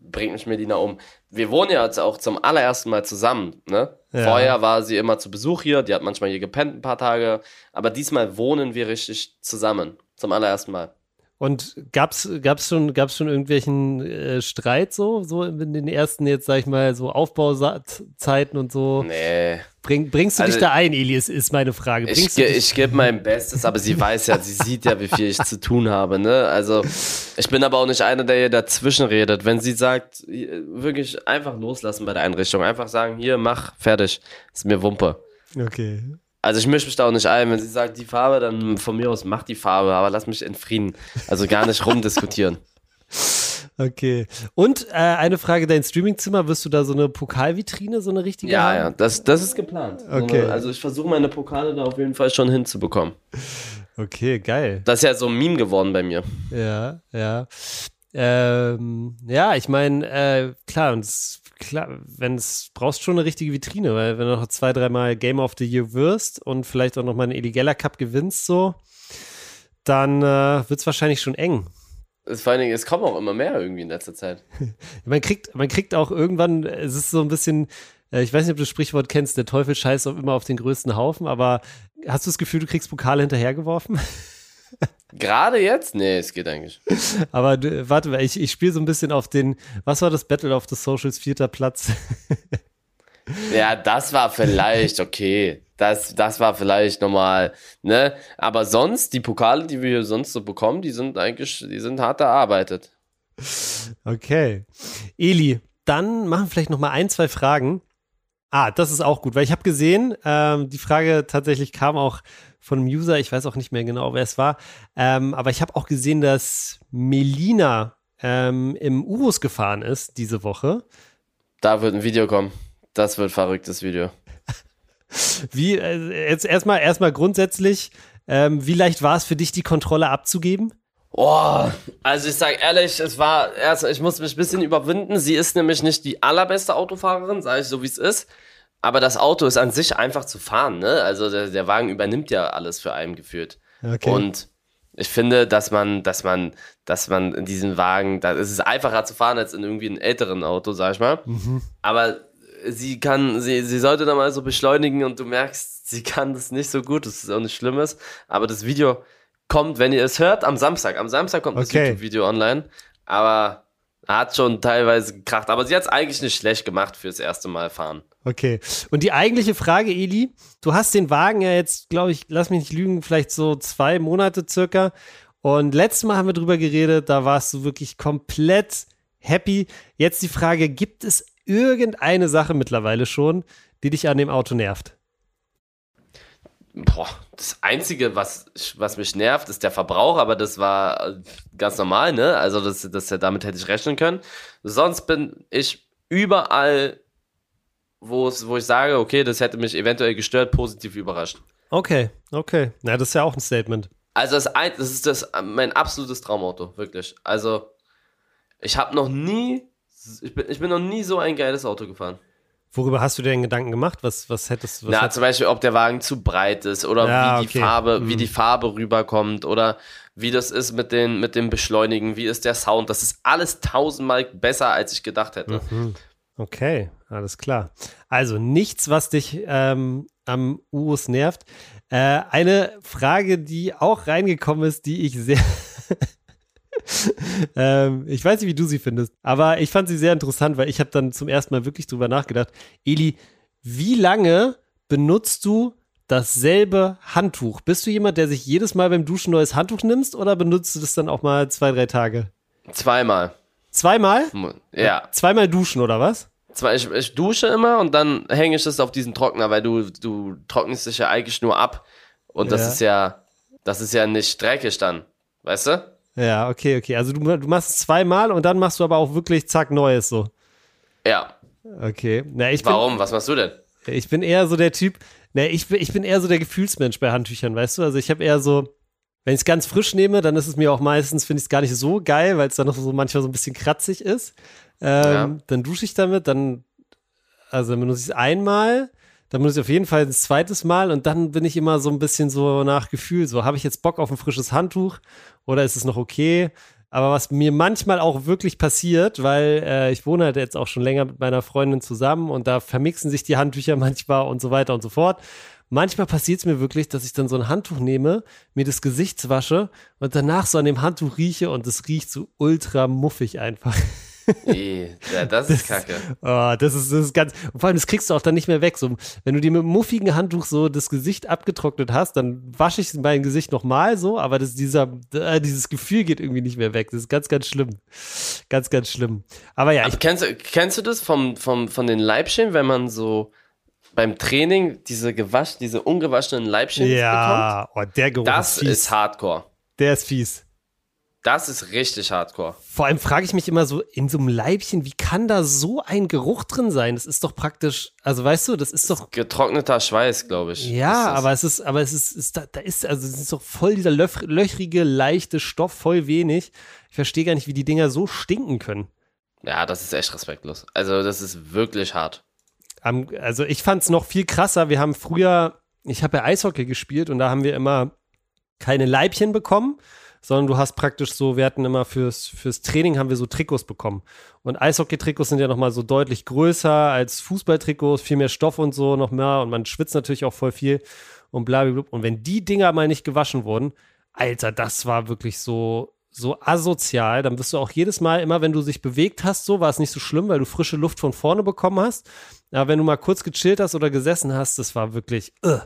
bringt mich Melina um. Wir wohnen ja jetzt auch zum allerersten Mal zusammen, ne? Ja. Vorher war sie immer zu Besuch hier, die hat manchmal hier gepennt ein paar Tage, aber diesmal wohnen wir richtig zusammen, zum allerersten Mal.
Und gab's gab's schon gab's schon irgendwelchen äh, Streit so so in den ersten jetzt sag ich mal so Aufbauzeiten und so?
Nee.
Bring, bringst du also, dich da ein, Elias, ist meine Frage.
Bringst ich, ich gebe mein Bestes, aber sie weiß ja, sie sieht ja, wie viel ich zu tun habe, ne? Also, ich bin aber auch nicht einer, der ihr dazwischen redet. Wenn sie sagt, wirklich einfach loslassen bei der Einrichtung, einfach sagen, hier, mach, fertig, ist mir Wumpe.
Okay.
Also ich mische mich da auch nicht ein. Wenn sie sagt, die Farbe, dann von mir aus mach die Farbe, aber lass mich in Frieden. Also gar nicht rumdiskutieren. *laughs*
Okay. Und äh, eine Frage, dein Streamingzimmer, wirst du da so eine Pokalvitrine, so eine richtige
Ja,
haben?
ja, das, das ist geplant.
Okay.
So also ich versuche meine Pokale da auf jeden Fall schon hinzubekommen.
Okay, geil.
Das ist ja so ein Meme geworden bei mir.
Ja, ja. Ähm, ja, ich meine, äh, klar, und klar, wenn es brauchst schon eine richtige Vitrine, weil wenn du noch zwei, dreimal Game of the Year wirst und vielleicht auch noch mal einen Eligella Cup gewinnst, so, dann äh, wird es wahrscheinlich schon eng.
Vor allen Dingen, es kommen auch immer mehr irgendwie in letzter Zeit. *laughs*
man kriegt, man kriegt auch irgendwann, es ist so ein bisschen, äh, ich weiß nicht, ob du das Sprichwort kennst, der Teufel scheißt auch immer auf den größten Haufen, aber hast du das Gefühl, du kriegst Pokale hinterhergeworfen? *laughs*
Gerade jetzt? Nee, es geht eigentlich. *laughs*
Aber du, warte mal, ich, ich spiele so ein bisschen auf den, was war das Battle of the Socials, vierter Platz? *laughs*
ja, das war vielleicht okay. Das, das war vielleicht nochmal, ne? Aber sonst, die Pokale, die wir hier sonst so bekommen, die sind eigentlich, die sind hart erarbeitet.
Okay. Eli, dann machen wir vielleicht nochmal ein, zwei Fragen. Ah, das ist auch gut, weil ich habe gesehen, ähm, die Frage tatsächlich kam auch von einem User, ich weiß auch nicht mehr genau, wer es war, ähm, aber ich habe auch gesehen, dass Melina ähm, im Urus gefahren ist diese Woche.
Da wird ein Video kommen. Das wird verrücktes Video. *laughs*
wie, äh, jetzt erstmal, erstmal grundsätzlich, ähm, wie leicht war es für dich, die Kontrolle abzugeben?
Oh, also ich sag ehrlich, es war erst, ich muss mich ein bisschen überwinden. Sie ist nämlich nicht die allerbeste Autofahrerin, sage ich so wie es ist. Aber das Auto ist an sich einfach zu fahren, ne? Also der, der Wagen übernimmt ja alles für einen geführt. Okay. Und ich finde, dass man, dass man, dass man in diesem Wagen, da ist es einfacher zu fahren als in irgendwie einem älteren Auto, sag ich mal. Mhm. Aber sie kann, sie, sie sollte da mal so beschleunigen und du merkst, sie kann das nicht so gut, das ist auch nicht Schlimmes. Aber das Video kommt, wenn ihr es hört, am Samstag. Am Samstag kommt das YouTube-Video online. Aber hat schon teilweise gekracht. Aber sie hat es eigentlich nicht schlecht gemacht fürs erste Mal fahren.
Okay. Und die eigentliche Frage, Eli, du hast den Wagen ja jetzt, glaube ich, lass mich nicht lügen, vielleicht so zwei Monate circa. Und letztes Mal haben wir drüber geredet, da warst du wirklich komplett happy. Jetzt die Frage, gibt es irgendeine Sache mittlerweile schon, die dich an dem Auto nervt?
Boah, das Einzige, was, was mich nervt, ist der Verbrauch, aber das war ganz normal, ne? Also das, das, damit hätte ich rechnen können. Sonst bin ich überall, wo es, wo ich sage, okay, das hätte mich eventuell gestört, positiv überrascht.
Okay, okay. Na, das ist ja auch ein Statement.
Also das, ein, das ist das mein absolutes Traumauto, wirklich. Also ich habe noch nie, ich bin, ich bin noch nie so ein geiles Auto gefahren.
Worüber hast du dir denn Gedanken gemacht? Was, was hättest du?
Na, zum Beispiel, ob der Wagen zu breit ist oder ja, wie die okay. Farbe, mhm. wie die Farbe rüberkommt oder wie das ist mit den, mit dem Beschleunigen, wie ist der Sound. Das ist alles tausendmal besser, als ich gedacht hätte.
Mhm. Okay, alles klar. Also nichts, was dich ähm, am Urus nervt. Äh, eine Frage, die auch reingekommen ist, die ich sehr *laughs* *laughs* ähm, ich weiß nicht, wie du sie findest, aber ich fand sie sehr interessant, weil ich habe dann zum ersten Mal wirklich drüber nachgedacht. Eli, wie lange benutzt du dasselbe Handtuch? Bist du jemand, der sich jedes Mal beim Duschen neues Handtuch nimmst oder benutzt du das dann auch mal zwei, drei Tage?
Zweimal.
Zweimal?
Ja.
Zweimal duschen oder was?
Ich, ich dusche immer und dann hänge ich das auf diesen Trockner, weil du, du trocknest dich ja eigentlich nur ab. Und das ist ja, das ist ja nicht dreckig dann. Weißt du?
Ja, okay, okay. Also du, du machst es zweimal und dann machst du aber auch wirklich zack Neues so.
Ja.
Okay. Na, ich
Warum?
Bin,
Was machst du denn?
Ich bin eher so der Typ, na, ich, ich bin eher so der Gefühlsmensch bei Handtüchern, weißt du? Also ich habe eher so, wenn ich es ganz frisch nehme, dann ist es mir auch meistens, finde ich es gar nicht so geil, weil es dann noch so manchmal so ein bisschen kratzig ist. Ähm, ja. Dann dusche ich damit, dann, also dann benutze ich es einmal, dann benutze ich auf jeden Fall ein zweites Mal und dann bin ich immer so ein bisschen so nach Gefühl, so habe ich jetzt Bock auf ein frisches Handtuch oder ist es noch okay? Aber was mir manchmal auch wirklich passiert, weil äh, ich wohne halt jetzt auch schon länger mit meiner Freundin zusammen und da vermixen sich die Handtücher *laughs* manchmal und so weiter und so fort. Manchmal passiert es mir wirklich, dass ich dann so ein Handtuch nehme, mir das Gesicht wasche und danach so an dem Handtuch rieche und es riecht so ultra muffig einfach. *laughs*
Nee, ja, das ist kacke.
Oh, das ist, das ist ganz, vor allem, das kriegst du auch dann nicht mehr weg. So, wenn du dir mit einem muffigen Handtuch so das Gesicht abgetrocknet hast, dann wasche ich mein Gesicht nochmal so, aber das, dieser, äh, dieses Gefühl geht irgendwie nicht mehr weg. Das ist ganz, ganz schlimm. Ganz, ganz schlimm. Aber ja. Aber
ich, kennst, kennst du das vom, vom, von den Leibchen, wenn man so beim Training diese gewasch, diese ungewaschenen Leibchen
ja, bekommt? Oh, der Geruch
das ist, ist Hardcore.
Der ist fies.
Das ist richtig hardcore.
Vor allem frage ich mich immer so, in so einem Leibchen, wie kann da so ein Geruch drin sein? Das ist doch praktisch, also weißt du, das ist doch.
Getrockneter Schweiß, glaube ich.
Ja, aber es ist, aber es ist, ist da, da, ist, also es ist doch voll dieser löch, löchrige, leichte Stoff, voll wenig. Ich verstehe gar nicht, wie die Dinger so stinken können.
Ja, das ist echt respektlos. Also, das ist wirklich hart.
also, ich fand es noch viel krasser. Wir haben früher, ich habe ja Eishockey gespielt und da haben wir immer keine Leibchen bekommen sondern du hast praktisch so, wir hatten immer fürs, fürs Training haben wir so Trikots bekommen. Und Eishockey-Trikots sind ja nochmal so deutlich größer als Fußballtrikots, viel mehr Stoff und so noch mehr und man schwitzt natürlich auch voll viel und bla, bla, bla. Und wenn die Dinger mal nicht gewaschen wurden, Alter, das war wirklich so, so asozial. Dann bist du auch jedes Mal, immer wenn du dich bewegt hast, so war es nicht so schlimm, weil du frische Luft von vorne bekommen hast. Aber wenn du mal kurz gechillt hast oder gesessen hast, das war wirklich, uh,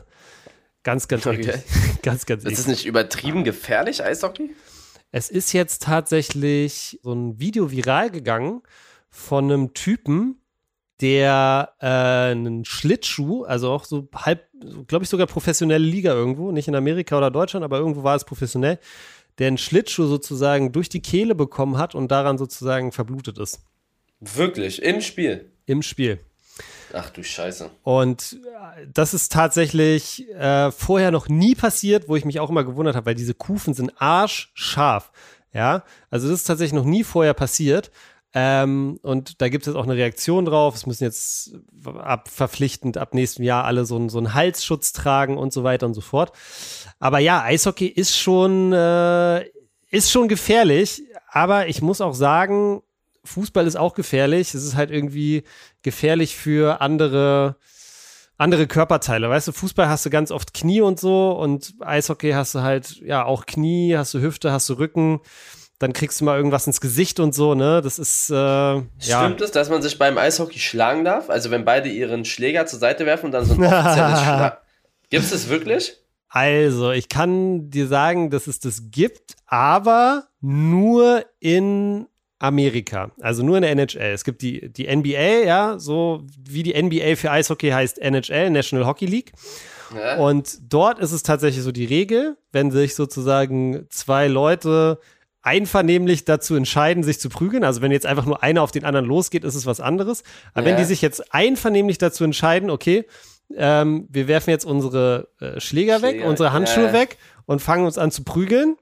Ganz, ganz okay. eklig. *laughs* ganz, ganz
eklig. Ist es nicht übertrieben gefährlich, Eishockey?
Es ist jetzt tatsächlich so ein Video viral gegangen von einem Typen, der äh, einen Schlittschuh, also auch so halb, glaube ich sogar professionelle Liga irgendwo, nicht in Amerika oder Deutschland, aber irgendwo war es professionell, der einen Schlittschuh sozusagen durch die Kehle bekommen hat und daran sozusagen verblutet ist.
Wirklich? Im Spiel?
Im Spiel.
Ach du Scheiße.
Und äh, das ist tatsächlich äh, vorher noch nie passiert, wo ich mich auch immer gewundert habe, weil diese Kufen sind arschscharf. Ja, also das ist tatsächlich noch nie vorher passiert. Ähm, und da gibt es auch eine Reaktion drauf. Es müssen jetzt ab verpflichtend ab nächstem Jahr alle so, so einen Halsschutz tragen und so weiter und so fort. Aber ja, Eishockey ist schon, äh, ist schon gefährlich. Aber ich muss auch sagen, Fußball ist auch gefährlich. Es ist halt irgendwie gefährlich für andere, andere Körperteile. Weißt du, Fußball hast du ganz oft Knie und so und Eishockey hast du halt, ja, auch Knie, hast du Hüfte, hast du Rücken. Dann kriegst du mal irgendwas ins Gesicht und so, ne? Das ist, äh, ja.
Stimmt es, dass man sich beim Eishockey schlagen darf? Also wenn beide ihren Schläger zur Seite werfen und dann so ein offizielles *laughs* Schlag. Gibt es das wirklich?
Also, ich kann dir sagen, dass es das gibt, aber nur in Amerika, also nur in der NHL. Es gibt die, die NBA, ja, so wie die NBA für Eishockey heißt NHL, National Hockey League. Ja. Und dort ist es tatsächlich so die Regel, wenn sich sozusagen zwei Leute einvernehmlich dazu entscheiden, sich zu prügeln. Also wenn jetzt einfach nur einer auf den anderen losgeht, ist es was anderes. Aber ja. wenn die sich jetzt einvernehmlich dazu entscheiden, okay, ähm, wir werfen jetzt unsere äh, Schläger, Schläger, weg, unsere Handschuhe ja. weg und fangen uns an zu prügeln,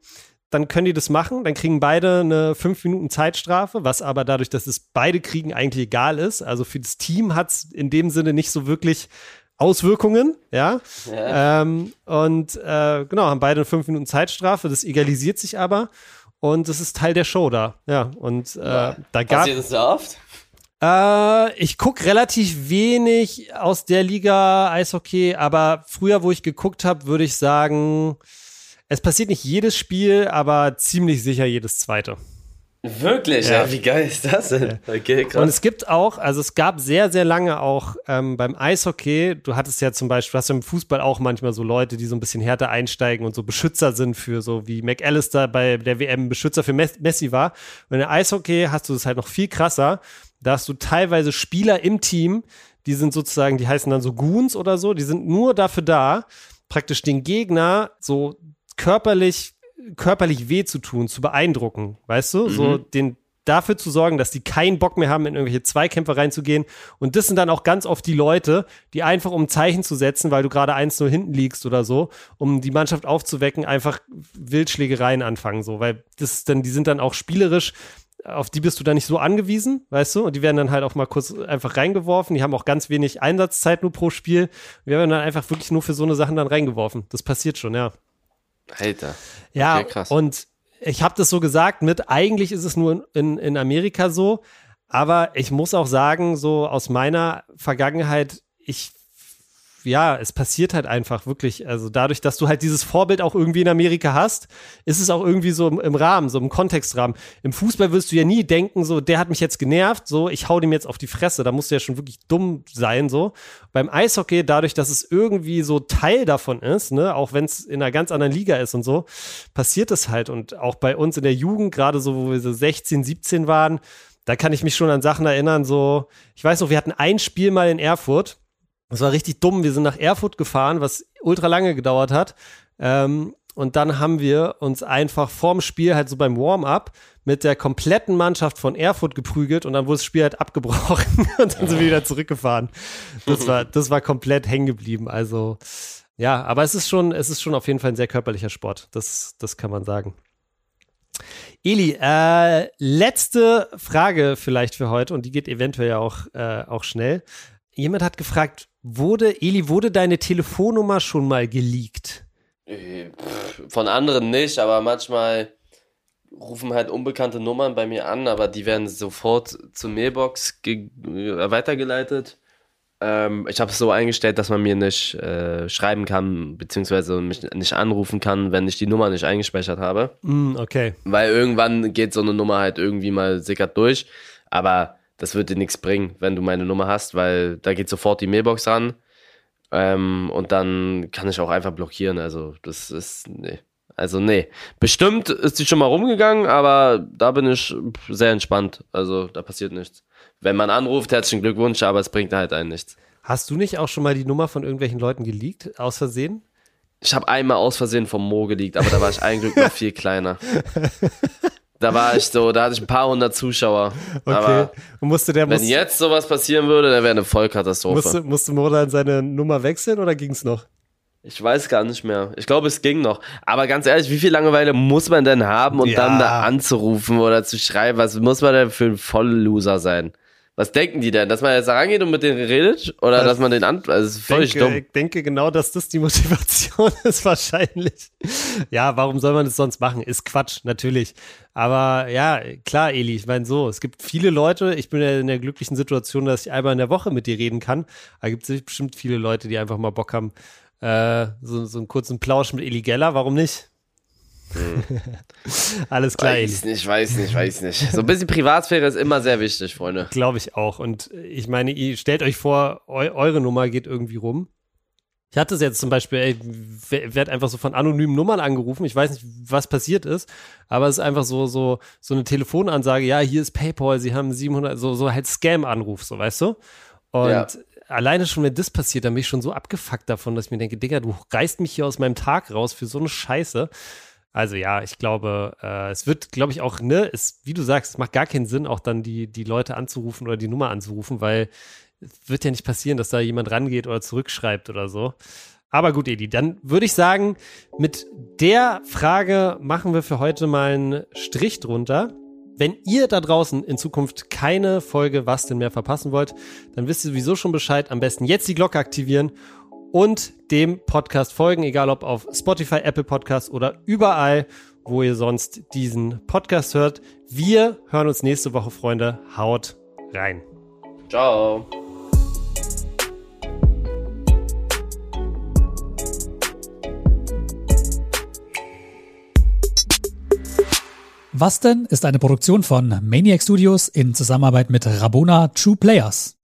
dann können die das machen, dann kriegen beide eine fünf Minuten Zeitstrafe, was aber dadurch, dass es beide kriegen, eigentlich egal ist. Also für das Team hat es in dem Sinne nicht so wirklich Auswirkungen, ja. ja. Ähm, und äh, genau, haben beide eine fünf Minuten Zeitstrafe, das egalisiert sich aber und das ist Teil der Show da, ja. Und äh, ja. da gab
Passiert das so oft?
Äh, ich gucke relativ wenig aus der Liga Eishockey, aber früher, wo ich geguckt habe, würde ich sagen, es passiert nicht jedes Spiel, aber ziemlich sicher jedes zweite.
Wirklich? Ja. ja. wie geil ist das denn?
Okay, krass. Und es gibt auch, also es gab sehr, sehr lange auch ähm, beim Eishockey, du hattest ja zum Beispiel, hast du im Fußball auch manchmal so Leute, die so ein bisschen härter einsteigen und so Beschützer sind für so wie McAllister bei der WM Beschützer für Messi war. Und in Eishockey hast du das halt noch viel krasser. Da hast du teilweise Spieler im Team, die sind sozusagen, die heißen dann so Goons oder so, die sind nur dafür da, praktisch den Gegner so körperlich, körperlich weh zu tun, zu beeindrucken, weißt du? Mhm. So den, dafür zu sorgen, dass die keinen Bock mehr haben, in irgendwelche Zweikämpfe reinzugehen. Und das sind dann auch ganz oft die Leute, die einfach um ein Zeichen zu setzen, weil du gerade eins nur hinten liegst oder so, um die Mannschaft aufzuwecken, einfach Wildschlägereien anfangen, so, weil das dann, die sind dann auch spielerisch, auf die bist du dann nicht so angewiesen, weißt du? Und die werden dann halt auch mal kurz einfach reingeworfen. Die haben auch ganz wenig Einsatzzeit nur pro Spiel. Wir werden dann einfach wirklich nur für so eine Sachen dann reingeworfen. Das passiert schon, ja.
Alter.
Ja, okay, krass. und ich habe das so gesagt mit, eigentlich ist es nur in, in Amerika so, aber ich muss auch sagen, so aus meiner Vergangenheit, ich ja, es passiert halt einfach wirklich. Also dadurch, dass du halt dieses Vorbild auch irgendwie in Amerika hast, ist es auch irgendwie so im, Rahmen, so im Kontextrahmen. Im Fußball wirst du ja nie denken, so, der hat mich jetzt genervt, so, ich hau dem jetzt auf die Fresse. Da musst du ja schon wirklich dumm sein, so. Beim Eishockey, dadurch, dass es irgendwie so Teil davon ist, ne, auch wenn es in einer ganz anderen Liga ist und so, passiert es halt. Und auch bei uns in der Jugend, gerade so, wo wir so 16, 17 waren, da kann ich mich schon an Sachen erinnern, so, ich weiß noch, wir hatten ein Spiel mal in Erfurt, das war richtig dumm. Wir sind nach Erfurt gefahren, was ultra lange gedauert hat. Ähm, und dann haben wir uns einfach vorm Spiel halt so beim Warm-up mit der kompletten Mannschaft von Erfurt geprügelt und dann wurde das Spiel halt abgebrochen *laughs* und dann sind wir wieder zurückgefahren. Das war, das war komplett hängen geblieben. Also, ja, aber es ist schon, es ist schon auf jeden Fall ein sehr körperlicher Sport. Das, das kann man sagen. Eli, äh, letzte Frage vielleicht für heute und die geht eventuell ja auch, äh, auch schnell. Jemand hat gefragt, wurde, Eli, wurde deine Telefonnummer schon mal geleakt?
Äh, von anderen nicht, aber manchmal rufen halt unbekannte Nummern bei mir an, aber die werden sofort zur Mailbox äh, weitergeleitet. Ähm, ich habe es so eingestellt, dass man mir nicht äh, schreiben kann, beziehungsweise mich nicht anrufen kann, wenn ich die Nummer nicht eingespeichert habe.
Mm, okay.
Weil irgendwann geht so eine Nummer halt irgendwie mal sickert durch. Aber das wird dir nichts bringen, wenn du meine Nummer hast, weil da geht sofort die Mailbox ran. Ähm, und dann kann ich auch einfach blockieren. Also, das ist, nee. Also, nee. Bestimmt ist sie schon mal rumgegangen, aber da bin ich sehr entspannt. Also, da passiert nichts. Wenn man anruft, herzlichen Glückwunsch, aber es bringt halt einen nichts.
Hast du nicht auch schon mal die Nummer von irgendwelchen Leuten geleakt, aus Versehen?
Ich habe einmal aus Versehen vom Mo geleakt, aber da war ich *laughs* eigentlich noch viel kleiner. *laughs* Da war ich so, da hatte ich ein paar hundert Zuschauer. Okay. Aber
Und musste der,
wenn musste, jetzt sowas passieren würde, dann wäre eine Vollkatastrophe.
Musste, musste Modan seine Nummer wechseln oder ging es noch?
Ich weiß gar nicht mehr. Ich glaube, es ging noch. Aber ganz ehrlich, wie viel Langeweile muss man denn haben und ja. dann da anzurufen oder zu schreiben? Was muss man denn für ein Vollloser sein? Was denken die denn? Dass man jetzt da rangeht und mit denen redet? Oder das dass man den an. Also, das ist völlig
denke,
dumm.
Ich denke genau, dass das die *laughs* Motivation ist, wahrscheinlich. Ja, warum soll man das sonst machen? Ist Quatsch, natürlich. Aber ja, klar, Eli, ich meine so, es gibt viele Leute, ich bin ja in der glücklichen Situation, dass ich einmal in der Woche mit dir reden kann. Da gibt es bestimmt viele Leute, die einfach mal Bock haben, äh, so, so einen kurzen Plausch mit Eli Geller, warum nicht? Hm. *laughs* Alles klar.
Weiß nicht, weiß nicht, weiß nicht. *laughs* So ein bisschen Privatsphäre ist immer sehr wichtig, Freunde.
Glaube ich auch. Und ich meine, ihr stellt euch vor, eu eure Nummer geht irgendwie rum. Ich hatte es jetzt zum Beispiel, ey, werde einfach so von anonymen Nummern angerufen. Ich weiß nicht, was passiert ist, aber es ist einfach so, so, so eine Telefonansage. Ja, hier ist PayPal, Sie haben 700, so, so halt Scam-Anruf, so, weißt du? Und ja. alleine schon, wenn das passiert, dann bin ich schon so abgefuckt davon, dass ich mir denke, Digga, du reißt mich hier aus meinem Tag raus für so eine Scheiße. Also ja, ich glaube, äh, es wird, glaube ich, auch, ne, es, wie du sagst, es macht gar keinen Sinn, auch dann die, die Leute anzurufen oder die Nummer anzurufen, weil es wird ja nicht passieren, dass da jemand rangeht oder zurückschreibt oder so. Aber gut, Edi, dann würde ich sagen, mit der Frage machen wir für heute mal einen Strich drunter. Wenn ihr da draußen in Zukunft keine Folge Was denn mehr verpassen wollt, dann wisst ihr sowieso schon Bescheid. Am besten jetzt die Glocke aktivieren und dem Podcast folgen, egal ob auf Spotify, Apple Podcasts oder überall, wo ihr sonst diesen Podcast hört. Wir hören uns nächste Woche, Freunde. Haut rein.
Ciao.
Was denn ist eine Produktion von Maniac Studios in Zusammenarbeit mit Rabona True Players.